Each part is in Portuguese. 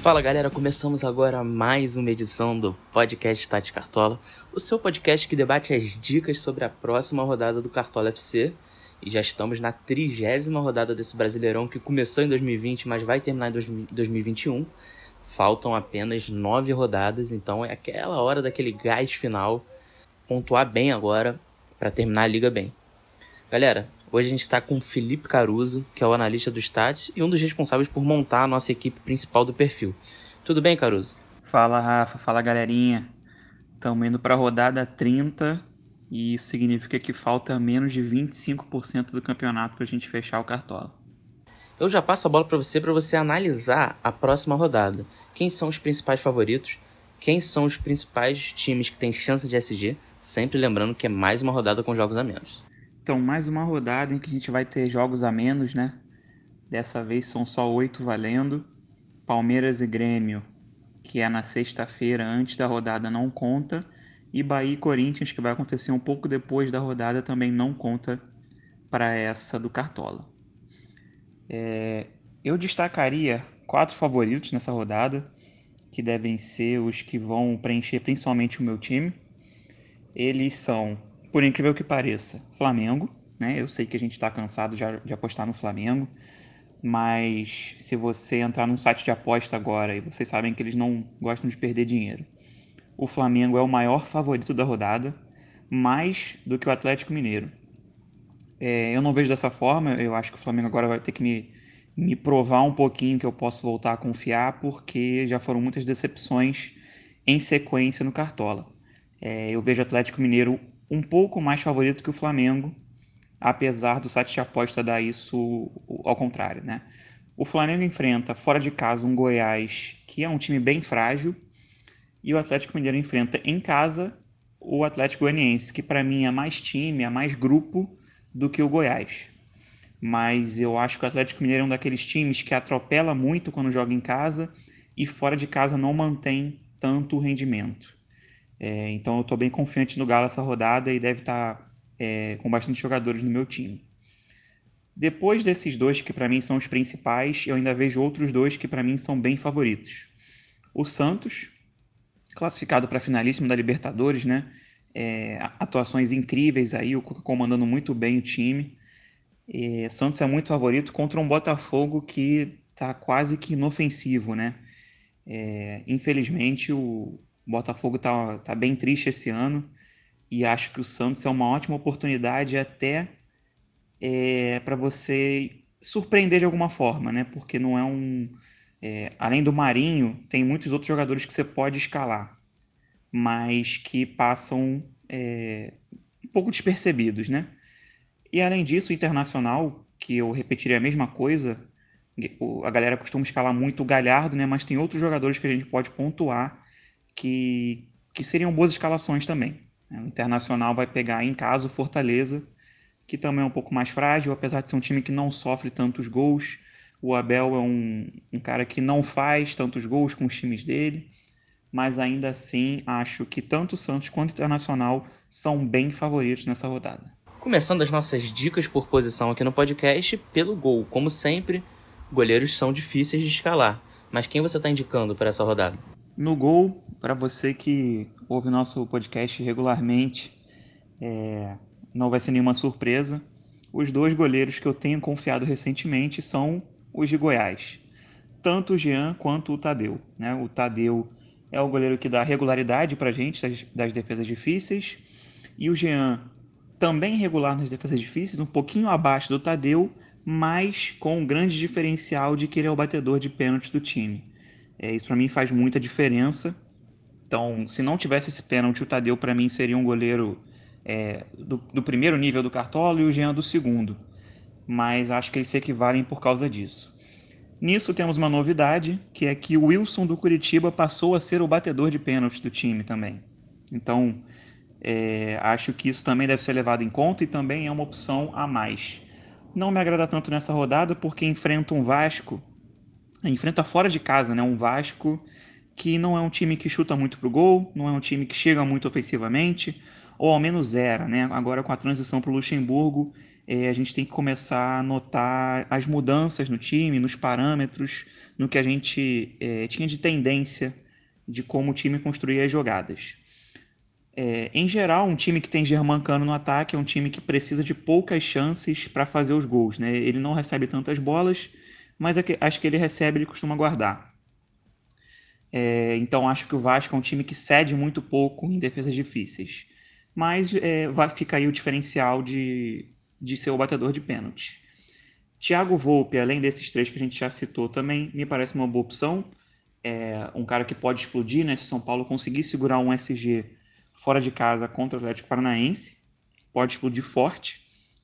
Fala galera, começamos agora mais uma edição do podcast Tati Cartola, o seu podcast que debate as dicas sobre a próxima rodada do Cartola FC. E já estamos na trigésima rodada desse Brasileirão que começou em 2020, mas vai terminar em 2021. Faltam apenas nove rodadas, então é aquela hora daquele gás final. Pontuar bem agora para terminar a liga bem. Galera, hoje a gente está com o Felipe Caruso, que é o analista do Stats e um dos responsáveis por montar a nossa equipe principal do perfil. Tudo bem, Caruso? Fala, Rafa. Fala, galerinha. Estamos indo para a rodada 30 e isso significa que falta menos de 25% do campeonato para a gente fechar o cartola. Eu já passo a bola para você para você analisar a próxima rodada. Quem são os principais favoritos? Quem são os principais times que têm chance de SG? Sempre lembrando que é mais uma rodada com jogos a menos. Então, mais uma rodada em que a gente vai ter jogos a menos, né? Dessa vez são só oito valendo. Palmeiras e Grêmio, que é na sexta-feira antes da rodada, não conta. E Bahia e Corinthians, que vai acontecer um pouco depois da rodada, também não conta para essa do Cartola. É, eu destacaria quatro favoritos nessa rodada, que devem ser os que vão preencher principalmente o meu time. Eles são por incrível que pareça, Flamengo. Né? Eu sei que a gente está cansado de, de apostar no Flamengo, mas se você entrar num site de aposta agora e vocês sabem que eles não gostam de perder dinheiro, o Flamengo é o maior favorito da rodada, mais do que o Atlético Mineiro. É, eu não vejo dessa forma, eu acho que o Flamengo agora vai ter que me, me provar um pouquinho que eu posso voltar a confiar, porque já foram muitas decepções em sequência no Cartola. É, eu vejo o Atlético Mineiro um pouco mais favorito que o Flamengo, apesar do site de aposta dar isso ao contrário, né? O Flamengo enfrenta fora de casa um Goiás que é um time bem frágil e o Atlético Mineiro enfrenta em casa o Atlético Goianiense, que para mim é mais time, é mais grupo do que o Goiás. Mas eu acho que o Atlético Mineiro é um daqueles times que atropela muito quando joga em casa e fora de casa não mantém tanto rendimento. É, então eu estou bem confiante no Galo essa rodada e deve estar tá, é, com bastante jogadores no meu time. Depois desses dois que para mim são os principais, eu ainda vejo outros dois que para mim são bem favoritos. O Santos, classificado para finalíssimo da Libertadores, né? É, atuações incríveis aí, o Cuca comandando muito bem o time. É, Santos é muito favorito contra um Botafogo que está quase que inofensivo, né? É, infelizmente o, o Botafogo tá, tá bem triste esse ano e acho que o Santos é uma ótima oportunidade até é, para você surpreender de alguma forma, né? Porque não é um. É, além do Marinho, tem muitos outros jogadores que você pode escalar, mas que passam é, um pouco despercebidos, né? E além disso, o Internacional, que eu repetiria a mesma coisa, a galera costuma escalar muito o Galhardo, né? Mas tem outros jogadores que a gente pode pontuar que, que seriam boas escalações também. Né? O Internacional vai pegar em casa o Fortaleza, que também é um pouco mais frágil, apesar de ser um time que não sofre tantos gols. O Abel é um, um cara que não faz tantos gols com os times dele, mas ainda assim acho que tanto o Santos quanto o Internacional são bem favoritos nessa rodada. Começando as nossas dicas por posição aqui no podcast, pelo gol. Como sempre, goleiros são difíceis de escalar. Mas quem você está indicando para essa rodada? No gol, para você que ouve nosso podcast regularmente, é, não vai ser nenhuma surpresa. Os dois goleiros que eu tenho confiado recentemente são os de Goiás. Tanto o Jean quanto o Tadeu. Né? O Tadeu é o goleiro que dá regularidade para a gente das, das defesas difíceis. E o Jean também regular nas defesas difíceis, um pouquinho abaixo do Tadeu, mas com um grande diferencial de que ele é o batedor de pênalti do time. É, isso para mim faz muita diferença. Então, se não tivesse esse pênalti, o Tadeu para mim seria um goleiro é, do, do, primeiro nível do Cartola e o Jean do segundo. Mas acho que eles se equivalem por causa disso. Nisso temos uma novidade, que é que o Wilson do Curitiba passou a ser o batedor de pênaltis do time também. Então, é, acho que isso também deve ser levado em conta e também é uma opção a mais. Não me agrada tanto nessa rodada porque enfrenta um Vasco enfrenta fora de casa, né? Um Vasco que não é um time que chuta muito pro gol, não é um time que chega muito ofensivamente. ou ao menos era, né? Agora com a transição para o Luxemburgo, é, a gente tem que começar a notar as mudanças no time, nos parâmetros, no que a gente é, tinha de tendência de como o time construía as jogadas. É, em geral, um time que tem Germancano no ataque é um time que precisa de poucas chances para fazer os gols. Né? Ele não recebe tantas bolas, mas acho que ele recebe, ele costuma guardar. É, então acho que o Vasco é um time que cede muito pouco em defesas difíceis. Mas é, vai ficar aí o diferencial de, de ser o batedor de pênalti. Thiago Volpe, além desses três que a gente já citou, também me parece uma boa opção. É um cara que pode explodir, né? Se o São Paulo conseguir segurar um SG fora de casa contra o Atlético Paranaense, pode explodir forte,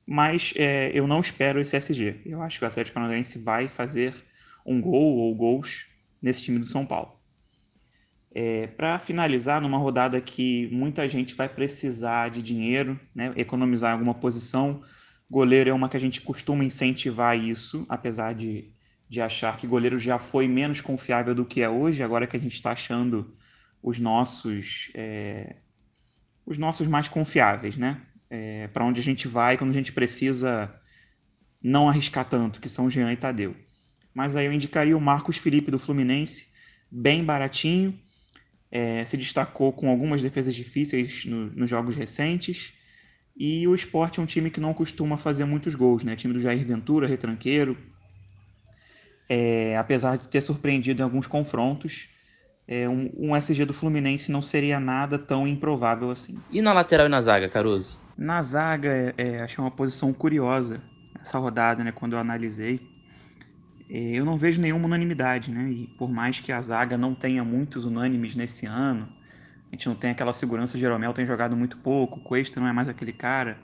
mas é, eu não espero esse SG. Eu acho que o Atlético Paranaense vai fazer um gol ou gols nesse time do São Paulo. É, Para finalizar, numa rodada que muita gente vai precisar de dinheiro, né, economizar alguma posição, goleiro é uma que a gente costuma incentivar isso, apesar de, de achar que goleiro já foi menos confiável do que é hoje, agora que a gente está achando os nossos é, os nossos mais confiáveis, né? É, Para onde a gente vai quando a gente precisa não arriscar tanto, que são Jean e Tadeu. Mas aí eu indicaria o Marcos Felipe do Fluminense, bem baratinho, é, se destacou com algumas defesas difíceis no, nos jogos recentes. E o esporte é um time que não costuma fazer muitos gols, né? Time do Jair Ventura, retranqueiro. É, apesar de ter surpreendido em alguns confrontos, é, um, um, SG do Fluminense não seria nada tão improvável assim. E na lateral e na zaga, Caruso? Na zaga, é, é, achei uma posição curiosa essa rodada, né? Quando eu analisei. É, eu não vejo nenhuma unanimidade, né? E por mais que a zaga não tenha muitos unânimes nesse ano, a gente não tem aquela segurança, o Jeromel tem jogado muito pouco, o Cuesta não é mais aquele cara.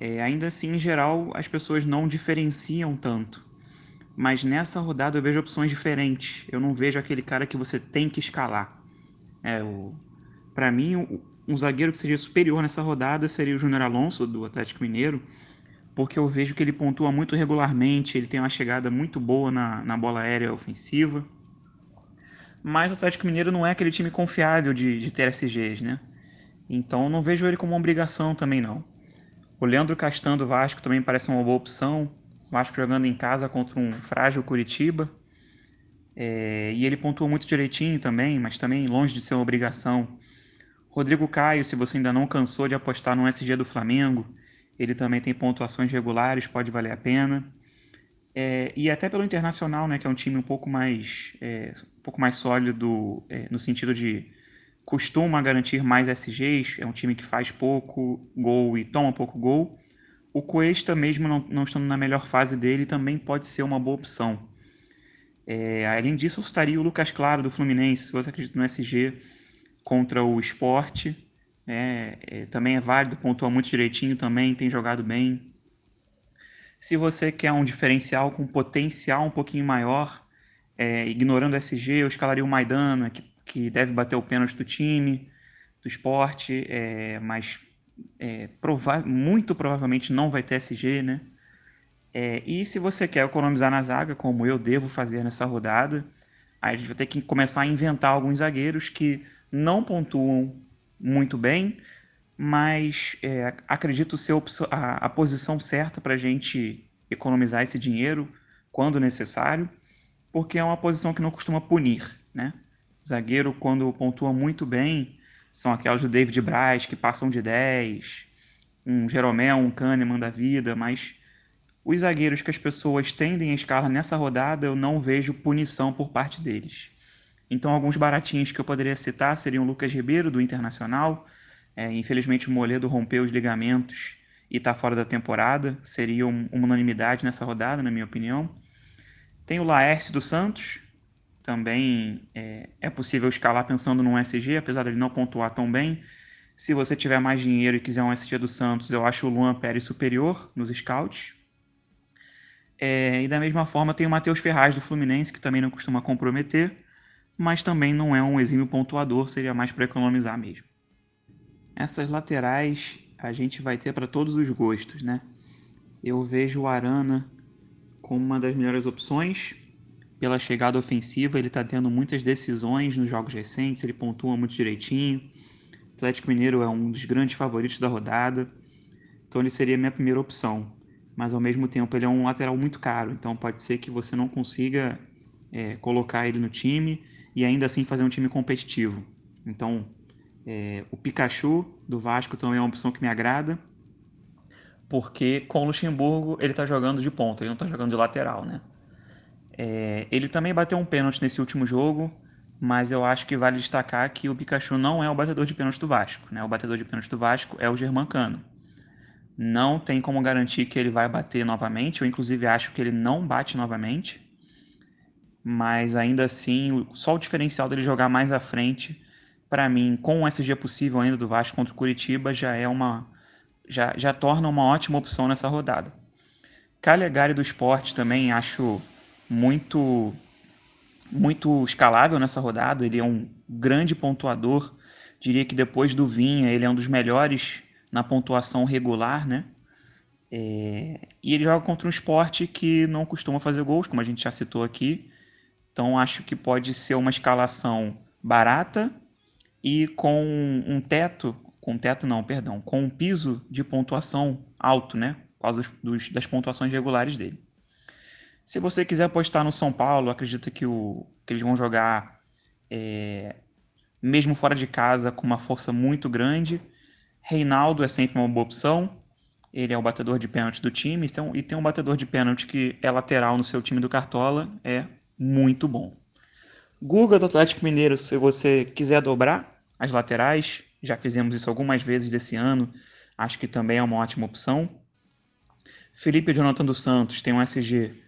É, ainda assim, em geral, as pessoas não diferenciam tanto. Mas nessa rodada eu vejo opções diferentes. Eu não vejo aquele cara que você tem que escalar. É, o... Para mim, um zagueiro que seja superior nessa rodada seria o Júnior Alonso, do Atlético Mineiro porque eu vejo que ele pontua muito regularmente, ele tem uma chegada muito boa na, na bola aérea ofensiva. Mas o Atlético Mineiro não é aquele time confiável de, de ter SGs, né? Então não vejo ele como uma obrigação também não. O Leandro Castan do Vasco também parece uma boa opção. O Vasco jogando em casa contra um frágil Curitiba. É, e ele pontua muito direitinho também, mas também longe de ser uma obrigação. Rodrigo Caio, se você ainda não cansou de apostar no SG do Flamengo, ele também tem pontuações regulares, pode valer a pena. É, e até pelo Internacional, né, que é um time um pouco mais, é, um pouco mais sólido é, no sentido de costuma garantir mais SGs, é um time que faz pouco gol e toma pouco gol. O Cuesta, mesmo não, não estando na melhor fase dele, também pode ser uma boa opção. É, além disso, eu citaria o Lucas Claro do Fluminense, se você acredita no SG contra o Esporte. É, é, também é válido, pontua muito direitinho também, tem jogado bem. Se você quer um diferencial com potencial um pouquinho maior, é, ignorando o SG, eu escalaria o Maidana, que, que deve bater o pênalti do time, do esporte, é, mas é, prova muito provavelmente não vai ter SG, né? É, e se você quer economizar na zaga, como eu devo fazer nessa rodada, a gente vai ter que começar a inventar alguns zagueiros que não pontuam muito bem, mas é, acredito ser a, a posição certa para a gente economizar esse dinheiro quando necessário, porque é uma posição que não costuma punir, né? Zagueiro, quando pontua muito bem, são aquelas do David Braz, que passam de 10, um Jeromel, um Kahneman da vida, mas os zagueiros que as pessoas tendem a escalar nessa rodada, eu não vejo punição por parte deles. Então, alguns baratinhos que eu poderia citar seriam Lucas Ribeiro, do Internacional. É, infelizmente, o Moledo rompeu os ligamentos e está fora da temporada. Seria um, uma unanimidade nessa rodada, na minha opinião. Tem o Laércio do Santos. Também é, é possível escalar pensando num SG, apesar dele não pontuar tão bem. Se você tiver mais dinheiro e quiser um SG do Santos, eu acho o Luan Pérez superior nos scouts. É, e da mesma forma tem o Matheus Ferraz do Fluminense, que também não costuma comprometer mas também não é um exímio pontuador, seria mais para economizar mesmo. Essas laterais a gente vai ter para todos os gostos, né? Eu vejo o Arana como uma das melhores opções. Pela chegada ofensiva, ele está tendo muitas decisões nos jogos recentes, ele pontua muito direitinho. Atlético Mineiro é um dos grandes favoritos da rodada, então ele seria a minha primeira opção. Mas ao mesmo tempo ele é um lateral muito caro, então pode ser que você não consiga é, colocar ele no time e ainda assim fazer um time competitivo. Então é, o Pikachu do Vasco também é uma opção que me agrada, porque com o Luxemburgo ele está jogando de ponta, ele não está jogando de lateral, né? É, ele também bateu um pênalti nesse último jogo, mas eu acho que vale destacar que o Pikachu não é o batedor de pênalti do Vasco. Né? O batedor de pênalti do Vasco é o Germancano. Não tem como garantir que ele vai bater novamente. Eu, inclusive, acho que ele não bate novamente. Mas ainda assim, só o diferencial dele jogar mais à frente, para mim, com o SG possível ainda do Vasco contra o Curitiba, já é uma. Já, já torna uma ótima opção nessa rodada. Calegari do esporte também acho muito muito escalável nessa rodada, ele é um grande pontuador. Diria que depois do Vinha, ele é um dos melhores na pontuação regular, né? É... E ele joga contra um esporte que não costuma fazer gols, como a gente já citou aqui. Então acho que pode ser uma escalação barata e com um teto, com teto não, perdão, com um piso de pontuação alto, né? Por causa dos, das pontuações regulares dele. Se você quiser apostar no São Paulo, acredita que, que eles vão jogar é, mesmo fora de casa com uma força muito grande. Reinaldo é sempre uma boa opção. Ele é o batedor de pênalti do time e tem um batedor de pênalti que é lateral no seu time do Cartola. É muito bom. Guga do Atlético Mineiro, se você quiser dobrar as laterais, já fizemos isso algumas vezes desse ano, acho que também é uma ótima opção. Felipe Jonathan dos Santos tem um SG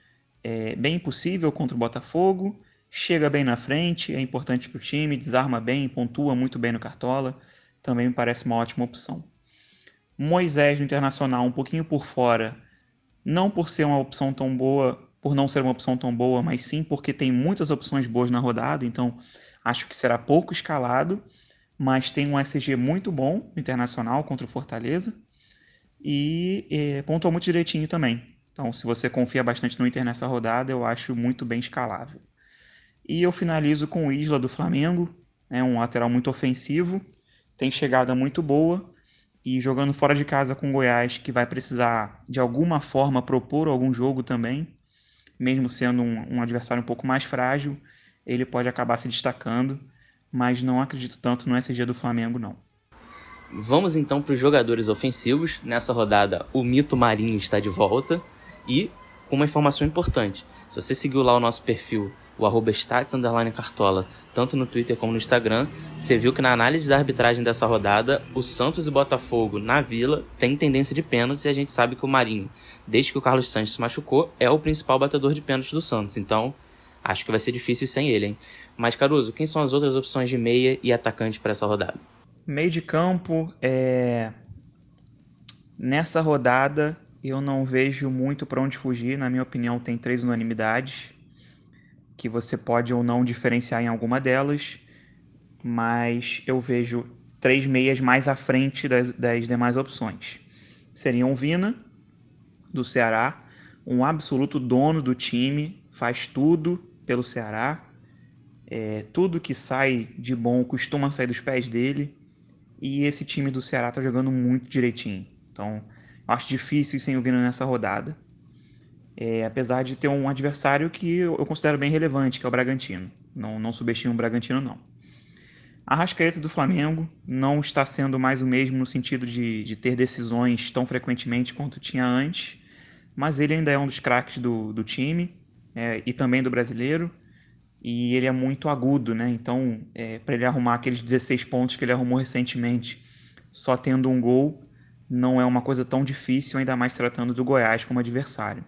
é bem impossível contra o Botafogo, chega bem na frente, é importante para o time, desarma bem, pontua muito bem no Cartola, também me parece uma ótima opção. Moisés no Internacional um pouquinho por fora, não por ser uma opção tão boa, por não ser uma opção tão boa, mas sim porque tem muitas opções boas na rodada, então acho que será pouco escalado, mas tem um SG muito bom Internacional contra o Fortaleza e é, pontuou muito direitinho também. Então, se você confia bastante no Inter nessa rodada, eu acho muito bem escalável. E eu finalizo com o Isla do Flamengo, é um lateral muito ofensivo, tem chegada muito boa e jogando fora de casa com o Goiás, que vai precisar de alguma forma propor algum jogo também, mesmo sendo um, um adversário um pouco mais frágil, ele pode acabar se destacando, mas não acredito tanto no SG do Flamengo não. Vamos então para os jogadores ofensivos. Nessa rodada, o Mito Marinho está de volta. E com uma informação importante: se você seguiu lá o nosso perfil, o arroba stats cartola, tanto no Twitter como no Instagram, você viu que na análise da arbitragem dessa rodada, o Santos e Botafogo na Vila tem tendência de pênaltis e a gente sabe que o Marinho, desde que o Carlos Santos se machucou, é o principal batedor de pênaltis do Santos. Então, acho que vai ser difícil sem ele, hein? Mas, Caruso, quem são as outras opções de meia e atacante para essa rodada? Meio de campo, é... nessa rodada eu não vejo muito para onde fugir. Na minha opinião, tem três unanimidades que você pode ou não diferenciar em alguma delas, mas eu vejo três meias mais à frente das, das demais opções. Seriam Vina, do Ceará, um absoluto dono do time, faz tudo pelo Ceará. É, tudo que sai de bom costuma sair dos pés dele. E esse time do Ceará está jogando muito direitinho. Então, Acho difícil ir sem o Vina nessa rodada. É, apesar de ter um adversário que eu considero bem relevante, que é o Bragantino. Não, não subestimo o Bragantino, não. A Rascaeta do Flamengo não está sendo mais o mesmo no sentido de, de ter decisões tão frequentemente quanto tinha antes, mas ele ainda é um dos craques do, do time é, e também do brasileiro, e ele é muito agudo, né? Então, é, para ele arrumar aqueles 16 pontos que ele arrumou recentemente, só tendo um gol, não é uma coisa tão difícil, ainda mais tratando do Goiás como adversário.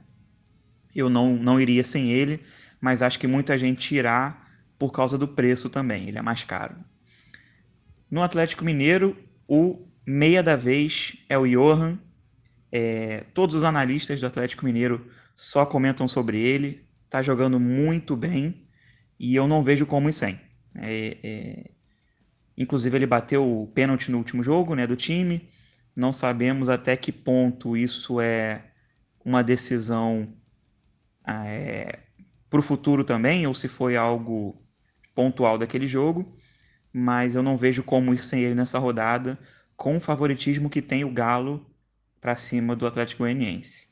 Eu não, não iria sem ele, mas acho que muita gente irá por causa do preço também, ele é mais caro. No Atlético Mineiro, o meia da vez é o Johan. É, todos os analistas do Atlético Mineiro só comentam sobre ele, está jogando muito bem e eu não vejo como ir sem. É, é, inclusive ele bateu o pênalti no último jogo né, do time, não sabemos até que ponto isso é uma decisão é, para o futuro também, ou se foi algo pontual daquele jogo. mas eu não vejo como ir sem ele nessa rodada, com o favoritismo que tem o Galo para cima do Atlético Goianiense.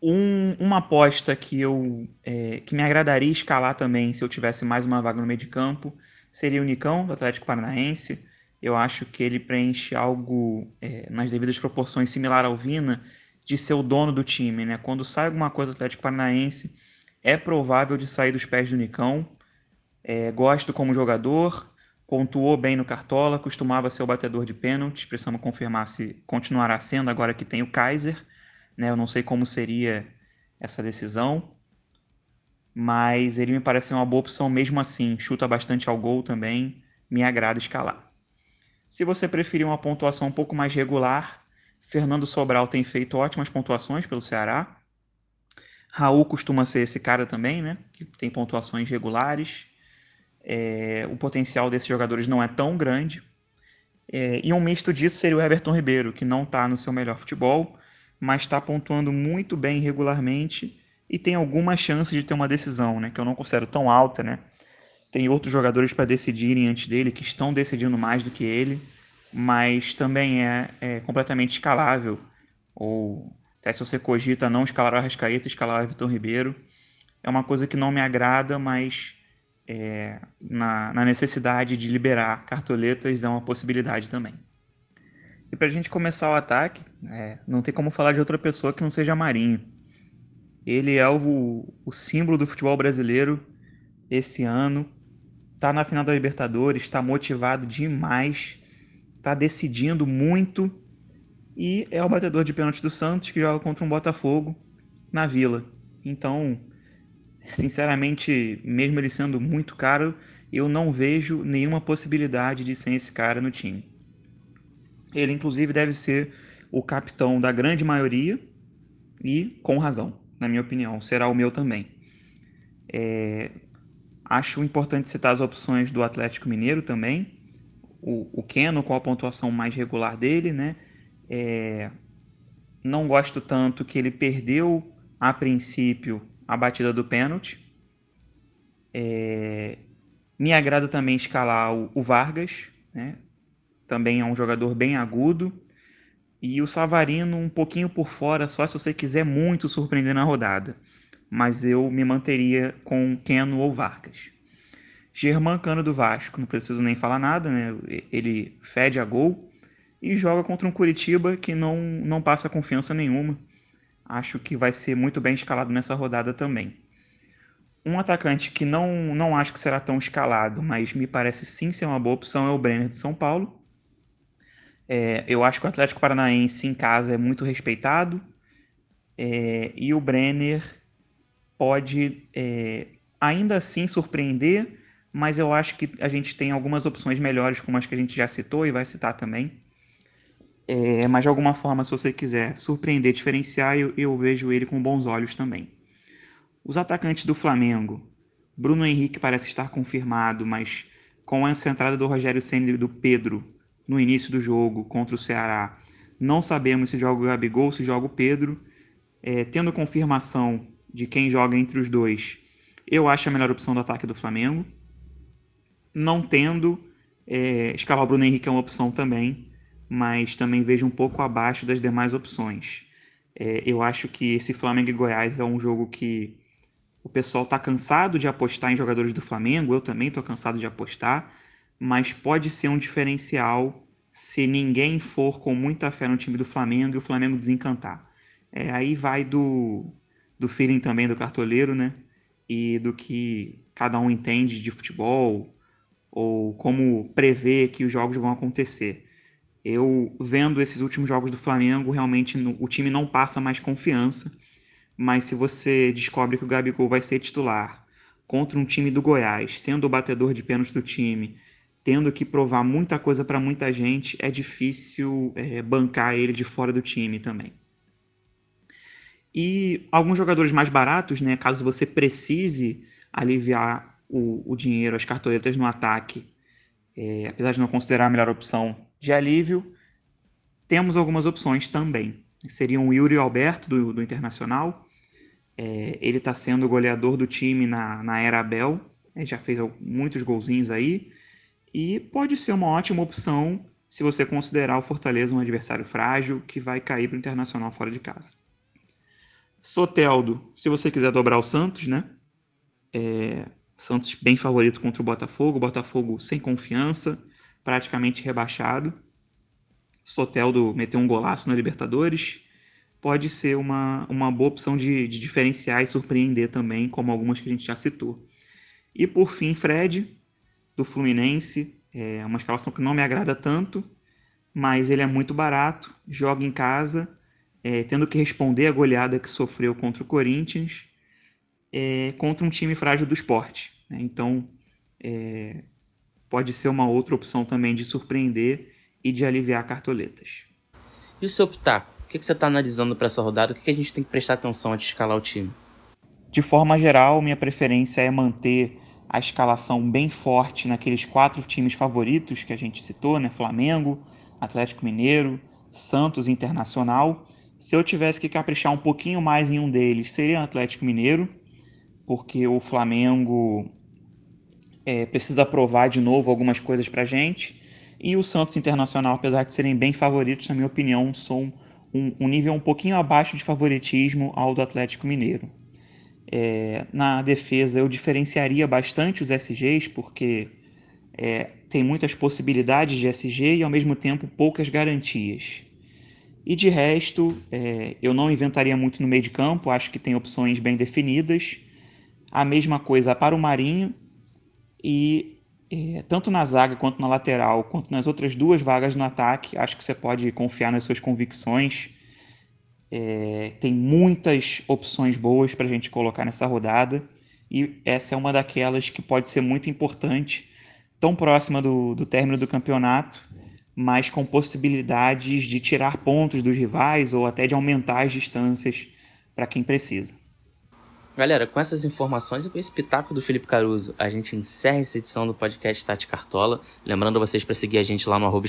Um, uma aposta que eu é, que me agradaria escalar também se eu tivesse mais uma vaga no meio de campo seria o Nicão do Atlético Paranaense. Eu acho que ele preenche algo é, nas devidas proporções similar ao Vina de ser o dono do time, né? Quando sai alguma coisa do Atlético Paranaense, é provável de sair dos pés do Nicão. É, gosto como jogador, pontuou bem no Cartola, costumava ser o batedor de pênaltis. Precisamos confirmar se continuará sendo agora que tem o Kaiser. Né? Eu não sei como seria essa decisão, mas ele me parece uma boa opção mesmo assim. Chuta bastante ao gol também, me agrada escalar. Se você preferir uma pontuação um pouco mais regular, Fernando Sobral tem feito ótimas pontuações pelo Ceará. Raul costuma ser esse cara também, né? Que tem pontuações regulares. É, o potencial desses jogadores não é tão grande. É, e um misto disso seria o Everton Ribeiro, que não está no seu melhor futebol, mas está pontuando muito bem regularmente e tem alguma chance de ter uma decisão, né? Que eu não considero tão alta, né? Tem outros jogadores para decidirem antes dele que estão decidindo mais do que ele, mas também é, é completamente escalável. Ou até se você cogita não escalar o Arrascaeta, escalar o Everton Ribeiro. É uma coisa que não me agrada, mas é, na, na, necessidade de liberar cartoletas é uma possibilidade também. E para a gente começar o ataque, é, não tem como falar de outra pessoa que não seja Marinho. Ele é o, o símbolo do futebol brasileiro esse ano. Está na final da Libertadores, está motivado demais, está decidindo muito e é o batedor de pênalti do Santos que joga contra um Botafogo na Vila. Então, sinceramente, mesmo ele sendo muito caro, eu não vejo nenhuma possibilidade de ser esse cara no time. Ele, inclusive, deve ser o capitão da grande maioria e com razão, na minha opinião, será o meu também. É... Acho importante citar as opções do Atlético Mineiro também. O, o Keno com a pontuação mais regular dele, né? É... Não gosto tanto que ele perdeu a princípio a batida do pênalti. É... Me agrada também escalar o, o Vargas, né? também é um jogador bem agudo. E o Savarino um pouquinho por fora, só se você quiser muito surpreender na rodada. Mas eu me manteria com Keno ou Vargas. Germán Cano do Vasco, não preciso nem falar nada, né? Ele fede a gol e joga contra um Curitiba que não, não passa confiança nenhuma acho que vai ser muito bem escalado nessa rodada também. Um atacante que não, não acho que será tão escalado, mas me parece sim ser uma boa opção é o Brenner de São Paulo. É, eu acho que o Atlético Paranaense em casa é muito respeitado é, e o Brenner pode é, ainda assim surpreender, mas eu acho que a gente tem algumas opções melhores, como as que a gente já citou e vai citar também. É, mas de alguma forma, se você quiser surpreender, diferenciar, eu, eu vejo ele com bons olhos também. Os atacantes do Flamengo, Bruno Henrique parece estar confirmado, mas com essa entrada do Rogério Senna e do Pedro no início do jogo contra o Ceará, não sabemos se joga o Gabigol, se joga o Pedro. É, tendo confirmação de quem joga entre os dois, eu acho a melhor opção do ataque do Flamengo. Não tendo, é, escalar o Bruno Henrique é uma opção também mas também vejo um pouco abaixo das demais opções. É, eu acho que esse Flamengo e Goiás é um jogo que o pessoal está cansado de apostar em jogadores do Flamengo, eu também estou cansado de apostar, mas pode ser um diferencial se ninguém for com muita fé no time do Flamengo e o Flamengo desencantar. É, aí vai do, do feeling também do cartoleiro, né? E do que cada um entende de futebol ou como prever que os jogos vão acontecer. Eu vendo esses últimos jogos do Flamengo, realmente no, o time não passa mais confiança. Mas se você descobre que o Gabigol vai ser titular contra um time do Goiás, sendo o batedor de pênalti do time, tendo que provar muita coisa para muita gente, é difícil é, bancar ele de fora do time também. E alguns jogadores mais baratos, né, caso você precise aliviar o, o dinheiro, as cartoletas no ataque, é, apesar de não considerar a melhor opção de alívio, temos algumas opções também. Seriam o Yuri Alberto, do, do Internacional. É, ele está sendo o goleador do time na, na era Abel. Ele já fez muitos golzinhos aí. e pode ser uma ótima opção se você considerar o Fortaleza um adversário frágil que vai cair para o Internacional fora de casa. Soteldo, se você quiser dobrar o Santos, né? É, Santos bem favorito contra o Botafogo, Botafogo sem confiança, praticamente rebaixado. Soteldo meteu um golaço na Libertadores. Pode ser uma, uma boa opção de, de diferenciar e surpreender também, como algumas que a gente já citou. E por fim, Fred, do Fluminense. É uma escalação que não me agrada tanto, mas ele é muito barato, joga em casa, é, tendo que responder a goleada que sofreu contra o Corinthians, é, contra um time frágil do esporte. Né? Então, é, pode ser uma outra opção também de surpreender e de aliviar cartoletas. E o seu pitaco? O que você está analisando para essa rodada? O que a gente tem que prestar atenção antes de escalar o time? De forma geral, minha preferência é manter a escalação bem forte naqueles quatro times favoritos que a gente citou, né? Flamengo, Atlético Mineiro, Santos Internacional. Se eu tivesse que caprichar um pouquinho mais em um deles, seria o Atlético Mineiro, porque o Flamengo é, precisa provar de novo algumas coisas para gente. E o Santos Internacional, apesar de serem bem favoritos, na minha opinião, são um, um nível um pouquinho abaixo de favoritismo ao do Atlético Mineiro. É, na defesa eu diferenciaria bastante os SGs, porque é, tem muitas possibilidades de SG e ao mesmo tempo poucas garantias. E de resto, é, eu não inventaria muito no meio de campo, acho que tem opções bem definidas. A mesma coisa para o Marinho, e é, tanto na zaga quanto na lateral, quanto nas outras duas vagas no ataque, acho que você pode confiar nas suas convicções. É, tem muitas opções boas para a gente colocar nessa rodada e essa é uma daquelas que pode ser muito importante, tão próxima do, do término do campeonato, mas com possibilidades de tirar pontos dos rivais ou até de aumentar as distâncias para quem precisa. Galera, com essas informações e com esse pitaco do Felipe Caruso, a gente encerra essa edição do podcast Stati Cartola. Lembrando vocês para seguir a gente lá no arroba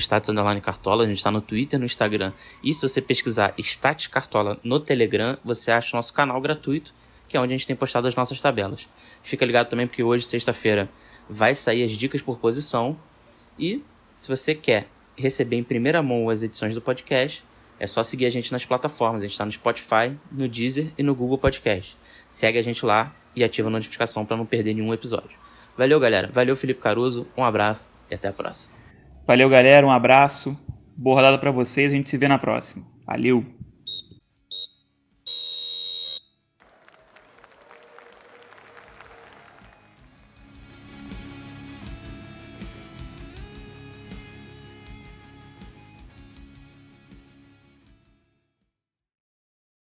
Cartola, a gente está no Twitter, no Instagram. E se você pesquisar Stat Cartola no Telegram, você acha o nosso canal gratuito, que é onde a gente tem postado as nossas tabelas. Fica ligado também porque hoje, sexta-feira, vai sair as dicas por posição. E se você quer receber em primeira mão as edições do podcast, é só seguir a gente nas plataformas. A gente está no Spotify, no Deezer e no Google Podcast. Segue a gente lá e ativa a notificação para não perder nenhum episódio. Valeu, galera. Valeu, Felipe Caruso. Um abraço e até a próxima. Valeu, galera. Um abraço. Boa rodada para vocês. A gente se vê na próxima. Valeu.